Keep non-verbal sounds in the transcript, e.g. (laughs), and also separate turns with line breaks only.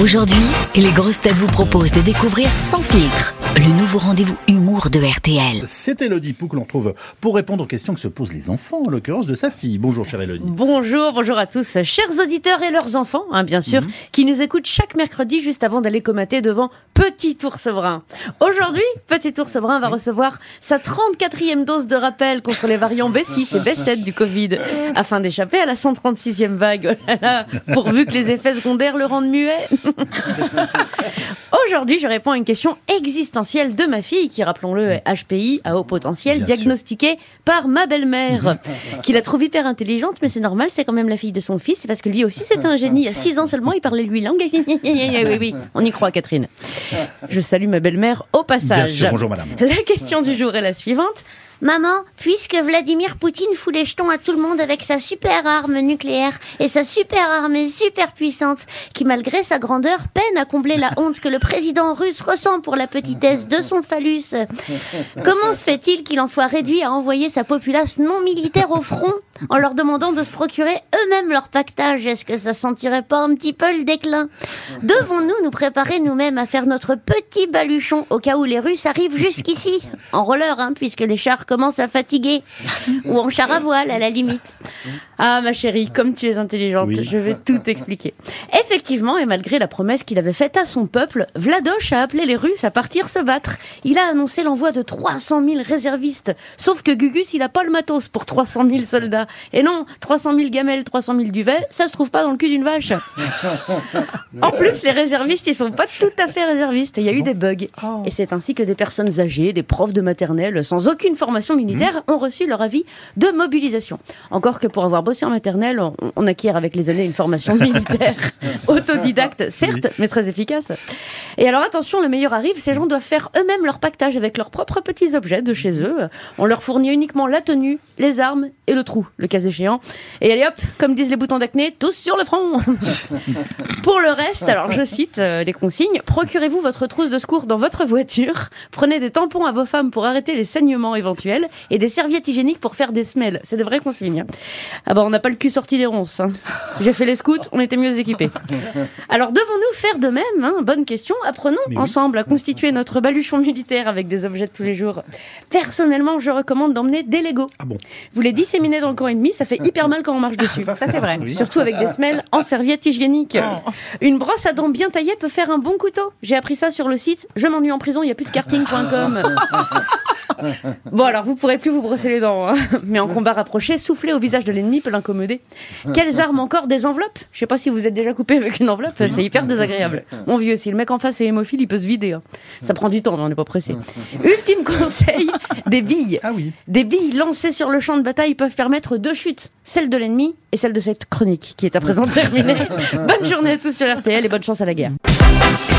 Aujourd'hui, les grosses têtes vous proposent de découvrir Sans filtre, le nouveau rendez-vous humour de RTL.
C'est Elodie Pou que l'on trouve pour répondre aux questions que se posent les enfants, en l'occurrence de sa fille. Bonjour, chère Elodie.
Bonjour, bonjour à tous, chers auditeurs et leurs enfants, hein, bien sûr, qui nous écoutent chaque mercredi juste avant d'aller comater devant Petit Ours Brun. Aujourd'hui, Petit Ours Brun va recevoir sa 34e dose de rappel contre les variants B6 et B7 du Covid, afin d'échapper à la 136e vague. Oh là là, pourvu que les effets secondaires le rendent muet. (laughs) Aujourd'hui, je réponds à une question existentielle de ma fille, qui, rappelons-le, est HPI à haut potentiel,
Bien sûr.
diagnostiquée par ma belle-mère, qui la trouve hyper intelligente, mais c'est normal, c'est quand même la fille de son fils, c'est parce que lui aussi c'est un génie. À 6 ans seulement, il parlait huit langues. oui, oui, on y croit, Catherine. Je salue ma belle-mère au
Bien
passage.
sûr, bonjour madame.
La question du jour est la suivante.
Maman, puisque Vladimir Poutine fout les jetons à tout le monde avec sa super arme nucléaire et sa super armée super puissante, qui malgré sa grandeur peine à combler la honte que le président russe ressent pour la petitesse de son phallus, (laughs) comment se fait-il qu'il en soit réduit à envoyer sa populace non militaire au front en leur demandant de se procurer eux-mêmes leur pactage Est-ce que ça sentirait pas un petit peu le déclin? Devons-nous nous préparer nous-mêmes à faire notre petit baluchon au cas où les Russes arrivent jusqu'ici? En roller, hein, puisque les chars commencent à fatiguer. Ou en char à voile, à la limite.
Ah ma chérie, comme tu es intelligente,
Oui.
je vais tout expliquer. Effectivement, et malgré la promesse qu'il avait faite à son peuple, Vladoche a appelé les Russes à partir se battre. Il a annoncé l'envoi de 300 000 réservistes. Sauf que Gugus, il a pas le matos pour 300 000 soldats. Et non, 300 000 gamelles, 300 000 duvets, ça se trouve pas dans le cul d'une vache. (laughs) En plus, les réservistes, ils sont pas tout à fait réservistes. Il y a eu des bugs. Et c'est ainsi que des personnes âgées, des profs de maternelle, sans aucune formation militaire, ont reçu leur avis de mobilisation. Encore que pour avoir bossé en maternelle, on, on acquiert avec les années une formation militaire (laughs) autodidacte, certes, mais très efficace. Et alors attention, le meilleur arrive, ces gens doivent faire eux-mêmes leur pactage avec leurs propres petits objets de chez eux. On leur fournit uniquement la tenue, les armes et le trou, le cas échéant. Et allez hop, comme disent les boutons d'acné, tous sur le front (laughs) Pour le reste, alors je cite euh, les consignes, procurez-vous votre trousse de secours dans votre voiture, prenez des tampons à vos femmes pour arrêter les saignements éventuels et des serviettes hygiéniques pour faire des semelles. C'est des vraies consignes. hein. Ah on n'a pas le cul sorti des ronces. hein. J'ai fait les scouts, on était mieux équipés. (laughs) Alors devons-nous faire de même hein? Bonne question. Apprenons ensemble à constituer notre baluchon militaire avec des objets de tous les jours. Personnellement, je recommande d'emmener des Legos.
Ah bon?
Vous les disséminez dans le camp ennemi, ça fait hyper mal quand on marche dessus. Ça c'est vrai. Surtout avec des semelles en serviette hygiénique. Une brosse à dents bien taillée peut faire un bon couteau. J'ai appris ça sur le site je m'ennuie en prison, il n'y a plus de karting.com. (laughs) (laughs) Bon alors vous pourrez plus vous brosser les dents, hein. mais en combat rapproché, souffler au visage de l'ennemi peut l'incommoder. Quelles armes encore Des enveloppes Je sais pas si vous êtes déjà coupé avec une enveloppe, c'est hyper désagréable. Mon vieux, si le mec en face est hémophile, il peut se vider. hein. Ça prend du temps, mais on n'est pas pressé. Ultime conseil, (laughs) des billes.
Ah oui.
Des billes lancées sur le champ de bataille peuvent permettre deux chutes, celle de l'ennemi et celle de cette chronique qui est à présent (laughs) terminée. bonne journée à tous sur RTL et bonne chance à la guerre.